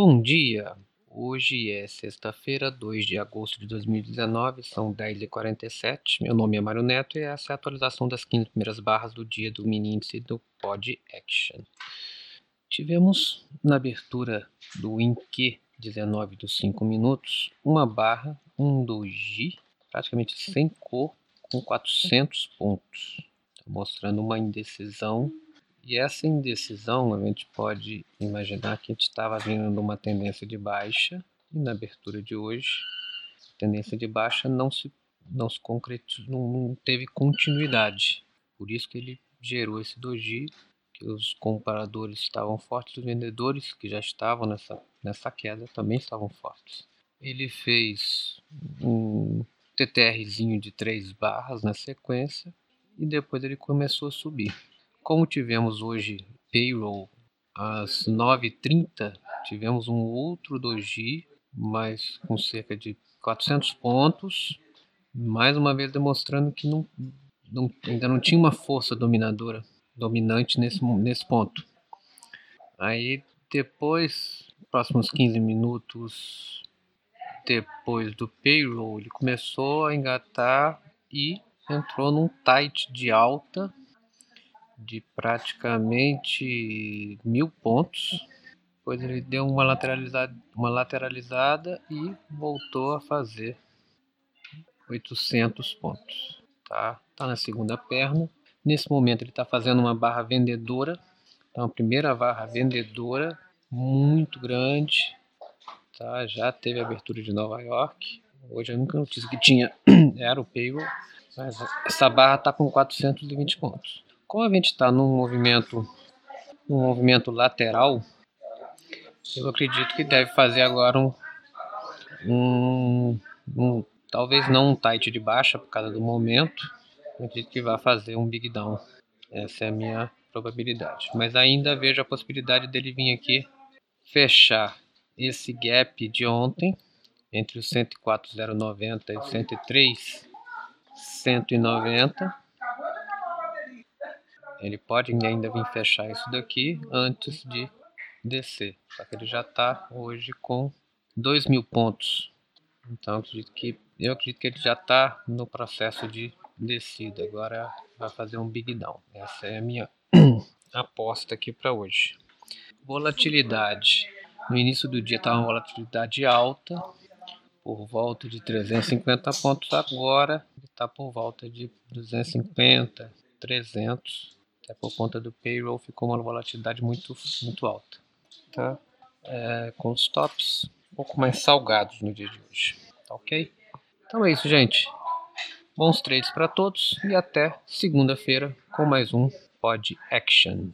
Bom dia! Hoje é sexta-feira, 2 de agosto de 2019, são 10h47. Meu nome é Mário Neto e essa é a atualização das 15 primeiras barras do dia do mini índice do Pod Action. Tivemos na abertura do Inque 19 dos 5 minutos uma barra, um doji, praticamente sem cor, com 400 pontos, tá mostrando uma indecisão e essa indecisão a gente pode imaginar que a gente estava vindo numa tendência de baixa e na abertura de hoje a tendência de baixa não se não se concretizou, não teve continuidade. Por isso que ele gerou esse doji, que os compradores estavam fortes, os vendedores que já estavam nessa nessa queda também estavam fortes. Ele fez um TTRzinho de três barras na sequência e depois ele começou a subir. Como tivemos hoje payroll às 9h30, tivemos um outro doji, mas com cerca de 400 pontos, mais uma vez demonstrando que não, não, ainda não tinha uma força dominadora, dominante nesse, nesse ponto. Aí depois, próximos 15 minutos depois do payroll, ele começou a engatar e entrou num tight de alta de praticamente mil pontos. Depois ele deu uma lateralizada, uma lateralizada e voltou a fazer 800 pontos. Tá, tá na segunda perna. Nesse momento ele está fazendo uma barra vendedora. Então a primeira barra vendedora muito grande. Tá, já teve abertura de Nova York. Hoje a única notícia que tinha era o payroll. Mas essa barra está com 420 pontos. Como a gente está num movimento, um movimento lateral, eu acredito que deve fazer agora um, um, um, talvez não um tight de baixa por causa do momento, acredito que vai fazer um big down. Essa é a minha probabilidade. Mas ainda vejo a possibilidade dele vir aqui fechar esse gap de ontem entre os 104,090 e 103,190 ele pode ainda vir fechar isso daqui antes de descer. Só que ele já está hoje com 2 mil pontos. Então eu acredito que, eu acredito que ele já está no processo de descida. Agora vai fazer um big down. Essa é a minha aposta aqui para hoje. Volatilidade. No início do dia estava uma volatilidade alta, por volta de 350 pontos. Agora está por volta de 250, 300 até por conta do payroll ficou uma volatilidade muito, muito alta. Tá? É, com os tops um pouco mais salgados no dia de hoje. Tá ok? Então é isso, gente. Bons trades para todos e até segunda-feira com mais um Pod Action.